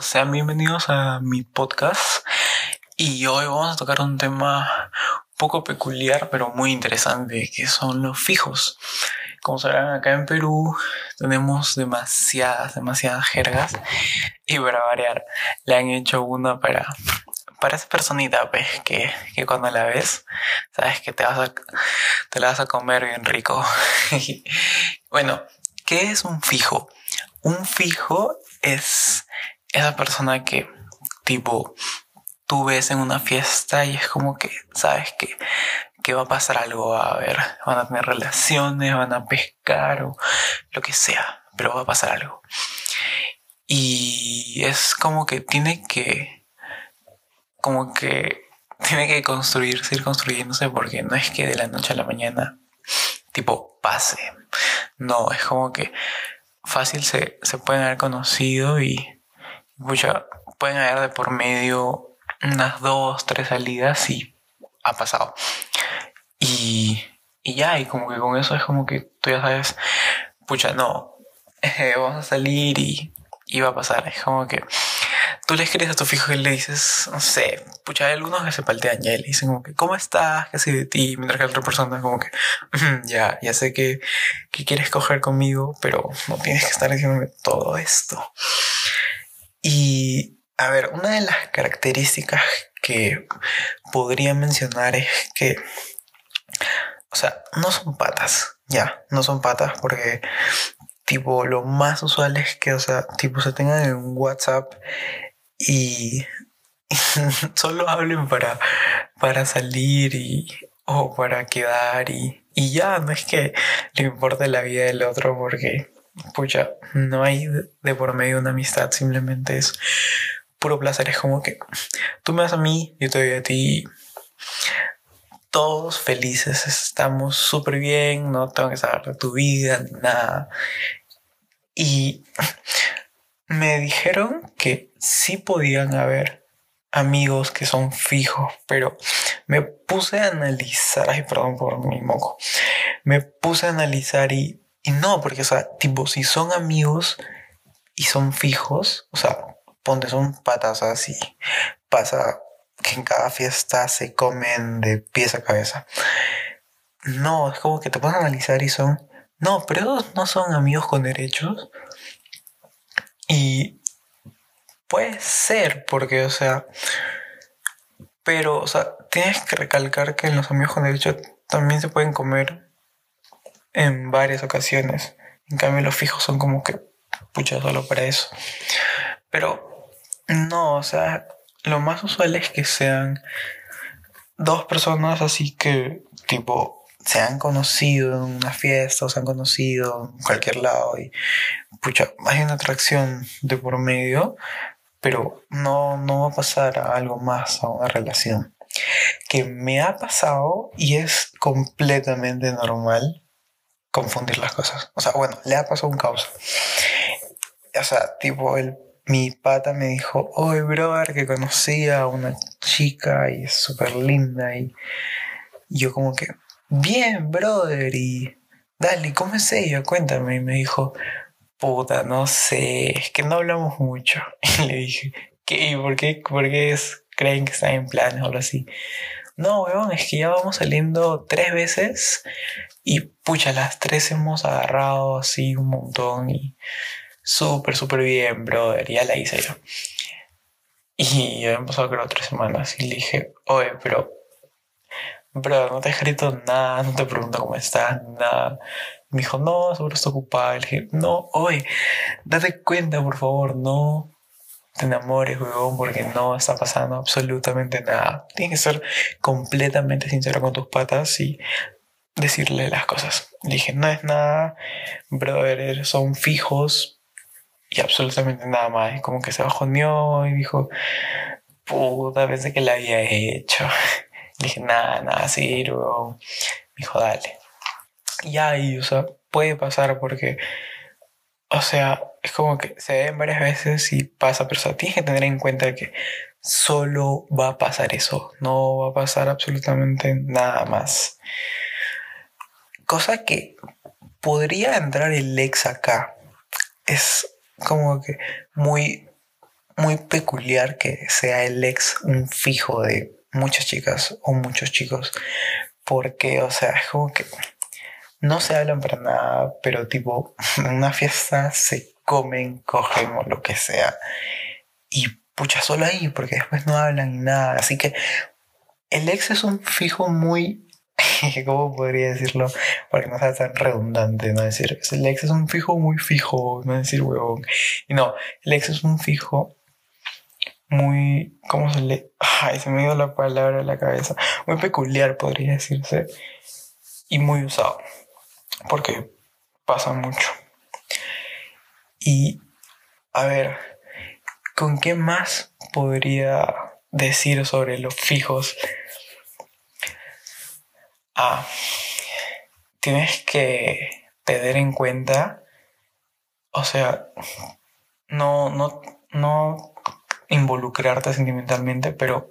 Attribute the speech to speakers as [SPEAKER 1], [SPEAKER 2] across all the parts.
[SPEAKER 1] sean bienvenidos a mi podcast y hoy vamos a tocar un tema un poco peculiar pero muy interesante que son los fijos. Como sabrán acá en Perú tenemos demasiadas, demasiadas jergas y para variar le han hecho una para para esa personita pues que, que cuando la ves sabes que te vas a, te la vas a comer bien rico. bueno, ¿qué es un fijo? Un fijo es esa persona que, tipo, tú ves en una fiesta y es como que sabes que, que va a pasar algo, a ver, van a tener relaciones, van a pescar o lo que sea, pero va a pasar algo. Y es como que tiene que, como que tiene que construirse, ir construyéndose, porque no es que de la noche a la mañana, tipo, pase. No, es como que fácil se, se pueden haber conocido y mucha, pueden haber de por medio unas dos, tres salidas y ha pasado. Y, y ya, y como que con eso es como que tú ya sabes, pucha, no, eh, vamos a salir y, y va a pasar. Es como que tú le escribes a tu fijo y le dices, no sé, pucha, hay algunos que se paltean ya y le dicen como que, ¿cómo estás? ¿Qué sé de ti? Mientras que la otra persona como que, ya, ya sé que, que quieres coger conmigo, pero no tienes que estar diciéndome todo esto. Y, a ver, una de las características que podría mencionar es que, o sea, no son patas, ya, no son patas porque tipo lo más usual es que, o sea, tipo se tengan en WhatsApp y, solo hablen para, para salir y, o para quedar y, y ya, no es que le importe la vida del otro porque, pucha, no hay de por medio una amistad, simplemente es puro placer, es como que tú me das a mí, yo te doy a ti. Todos felices, estamos súper bien, no tengo que saber de tu vida, ni nada. Y me dijeron que sí podían haber amigos que son fijos, pero me puse a analizar, ay, perdón por mi moco, me puse a analizar y, y no, porque, o sea, tipo, si son amigos y son fijos, o sea, ponte son patas así, pasa que en cada fiesta se comen de pies a cabeza. No, es como que te puedes analizar y son, no, pero esos no son amigos con derechos. Y puede ser, porque, o sea, pero, o sea, tienes que recalcar que los amigos con derecho también se pueden comer en varias ocasiones. En cambio, los fijos son como que, pucha, solo para eso. Pero, no, o sea, lo más usual es que sean dos personas así que, tipo, se han conocido en una fiesta o se han conocido en cualquier lado y pucha, hay una atracción de por medio, pero no, no va a pasar a algo más, a una relación. Que me ha pasado y es completamente normal confundir las cosas. O sea, bueno, le ha pasado un caos. O sea, tipo, el, mi pata me dijo, oye, brother, que conocía a una chica y es súper linda y yo como que, bien, brother, y dale, ¿cómo es ella? Cuéntame. Y me dijo, puta, no sé, es que no hablamos mucho. Y le dije, ¿qué? ¿Por qué, por qué es, creen que están en planes o algo así? No, weón, es que ya vamos saliendo tres veces y pucha, las tres hemos agarrado así un montón y súper, súper bien, brother, ya la hice yo. Y ya hemos pasado creo tres semanas y le dije, oye, pero pero no te he escrito nada, no te pregunto cómo estás, nada. Me dijo, no, seguro está ocupada. Le dije, no, oye, date cuenta, por favor, no te enamores, huevón, porque no está pasando absolutamente nada. Tienes que ser completamente sincero con tus patas y decirle las cosas. Le dije, no es nada, brother, son fijos y absolutamente nada más. Como que se bajoneó y dijo, puta, pensé que la había hecho. Dije, nada, nada, sí, me dijo, dale. Y ahí, o sea, puede pasar porque, o sea, es como que se ven varias veces y pasa, pero o sea, tienes que tener en cuenta que solo va a pasar eso, no va a pasar absolutamente nada más. Cosa que podría entrar el ex acá. Es como que muy muy peculiar que sea el ex un fijo de muchas chicas o muchos chicos. Porque, o sea, es como que no se hablan para nada, pero tipo, en una fiesta se comen, cogen o lo que sea. Y pucha, solo ahí, porque después no hablan nada. Así que el ex es un fijo muy. ¿Cómo podría decirlo? Para que no sea tan redundante, ¿no? decir, el ex es un fijo muy fijo, no decir huevón. Y no, el ex es un fijo muy. ¿Cómo se le.? Ay, se me dio la palabra a la cabeza. Muy peculiar, podría decirse. Y muy usado. Porque pasa mucho. Y. A ver, ¿con qué más podría decir sobre los fijos? Ah, tienes que tener en cuenta, o sea, no, no, no involucrarte sentimentalmente, pero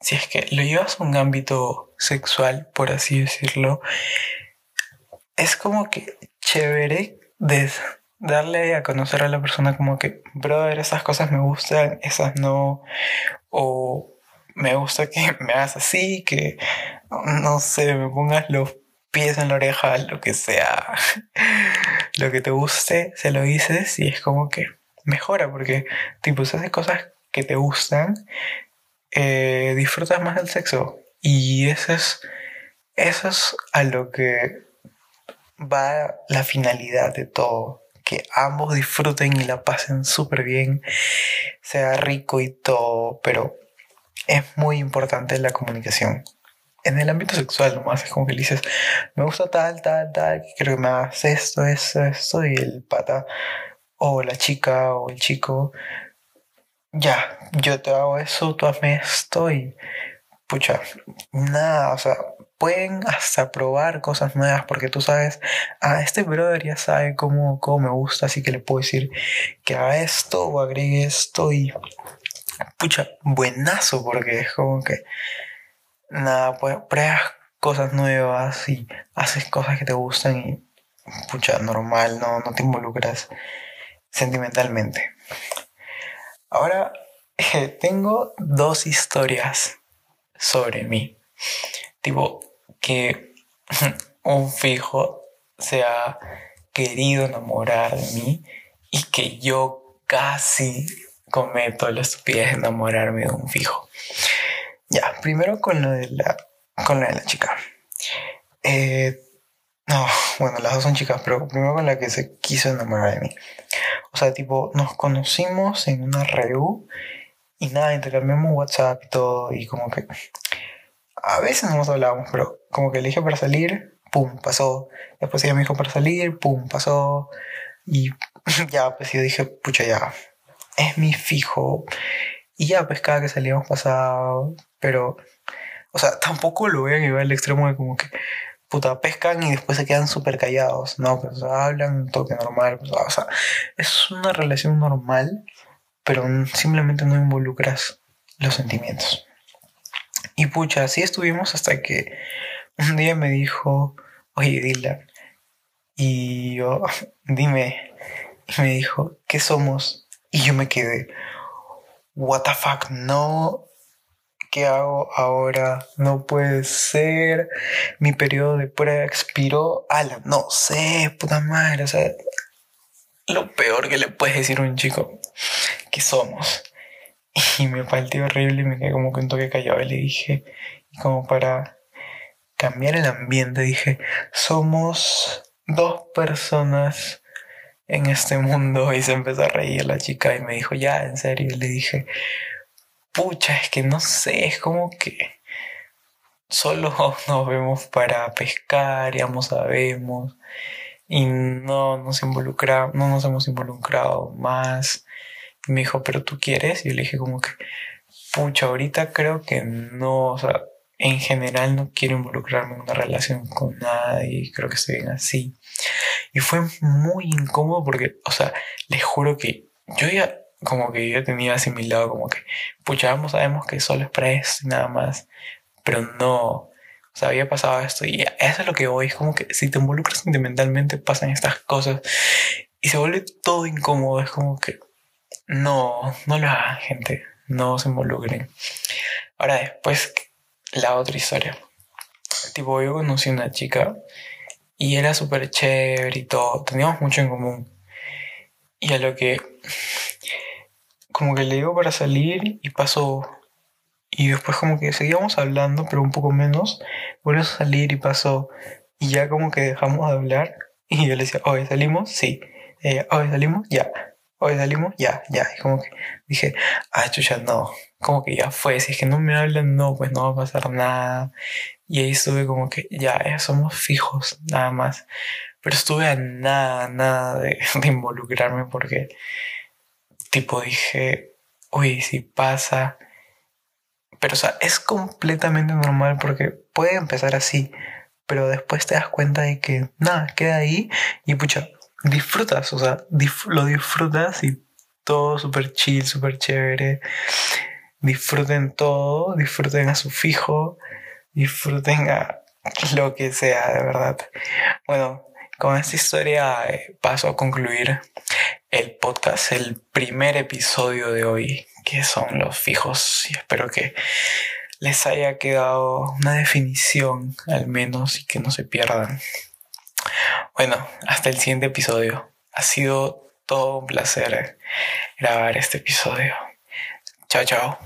[SPEAKER 1] si es que lo llevas a un ámbito sexual, por así decirlo, es como que chévere de darle a conocer a la persona como que, brother, esas cosas me gustan, esas no, o me gusta que me hagas así, que, no sé, me pongas los pies en la oreja, lo que sea, lo que te guste, se lo dices y es como que mejora, porque tipo, si haces cosas que te gustan, eh, disfrutas más del sexo. Y eso es, eso es a lo que va la finalidad de todo. Que ambos disfruten y la pasen súper bien, sea rico y todo, pero es muy importante la comunicación. En el ámbito sexual nomás es como que le dices, me gusta tal, tal, tal, quiero que me hagas esto, esto, esto, y el pata o la chica o el chico, ya, yo te hago eso, tú hazme esto y pucha, nada, o sea, pueden hasta probar cosas nuevas porque tú sabes, ah, este brother ya sabe cómo, cómo me gusta, así que le puedo decir que haga esto o agregue esto y pucha, buenazo porque es como que nada, pues pruebas cosas nuevas y haces cosas que te gustan y pucha, normal, no, no te involucras sentimentalmente. Ahora tengo dos historias sobre mí. Tipo, que un fijo se ha querido enamorar de mí y que yo casi cometo la estupidez de enamorarme de un fijo. Ya, primero con lo de la, con la, de la chica. Eh, no, bueno, las dos son chicas, pero primero con la que se quiso enamorar de mí. O sea, tipo, nos conocimos en una reu y nada, intercambiamos WhatsApp y todo, y como que a veces no nos hablábamos, pero como que le dije para salir, pum, pasó. Después ella me dijo para salir, pum, pasó. Y ya, pues yo dije, pucha, ya, es mi fijo. Y ya, pues cada que salíamos pasaba, pero, o sea, tampoco lo voy a llevar al extremo de como que, puta, pescan y después se quedan súper callados, ¿no? Pues hablan un toque normal, o sea, es una relación normal, pero simplemente no involucras los sentimientos. Y pucha, así estuvimos hasta que un día me dijo, oye Dylan, y yo, dime, y me dijo, ¿qué somos? Y yo me quedé, what the fuck, no, ¿qué hago ahora? No puede ser. Mi periodo de prueba expiró. Ala, no sé, puta madre. O sea, lo peor que le puedes decir a un chico que somos. Y me falté horrible y me quedé como que un toque callado y le dije, y como para cambiar el ambiente, dije, somos dos personas en este mundo y se empezó a reír la chica y me dijo, ya, en serio, y le dije, pucha, es que no sé, es como que solo nos vemos para pescar, ya no sabemos, y no nos involucramos, no nos hemos involucrado más. Me dijo, pero tú quieres, y yo le dije como que, pucha, ahorita creo que no, o sea, en general no quiero involucrarme en una relación con nadie, creo que estoy bien así. Y fue muy incómodo porque, o sea, les juro que yo ya como que yo tenía asimilado como que, pucha, vamos, sabemos que solo es para esto y nada más, pero no, o sea, había pasado esto y eso es lo que voy, es como que si te involucras sentimentalmente pasan estas cosas y se vuelve todo incómodo, es como que no, no lo hagan, gente. No se involucren. Ahora después, la otra historia. Tipo, yo conocí a una chica y era súper chévere y todo. Teníamos mucho en común. Y a lo que... Como que le digo para salir y pasó... Y después como que seguíamos hablando, pero un poco menos. Volvió a salir y pasó. Y ya como que dejamos de hablar. Y yo le decía, hoy salimos, sí. hoy salimos, ya. Hoy salimos, ya, ya. Y como que dije, ah, chucha, no. Como que ya fue. Si es que no me hablan, no, pues no va a pasar nada. Y ahí estuve como que, ya, somos fijos, nada más. Pero estuve a nada, nada de, de involucrarme porque, tipo, dije, uy, si pasa. Pero, o sea, es completamente normal porque puede empezar así pero después te das cuenta de que nada, queda ahí y pucha, disfrutas, o sea, lo disfrutas y todo súper chill, súper chévere. Disfruten todo, disfruten a su fijo, disfruten a lo que sea, de verdad. Bueno, con esta historia eh, paso a concluir el podcast, el primer episodio de hoy, que son los fijos, y espero que les haya quedado una definición al menos y que no se pierdan. Bueno, hasta el siguiente episodio. Ha sido todo un placer grabar este episodio. Chao, chao.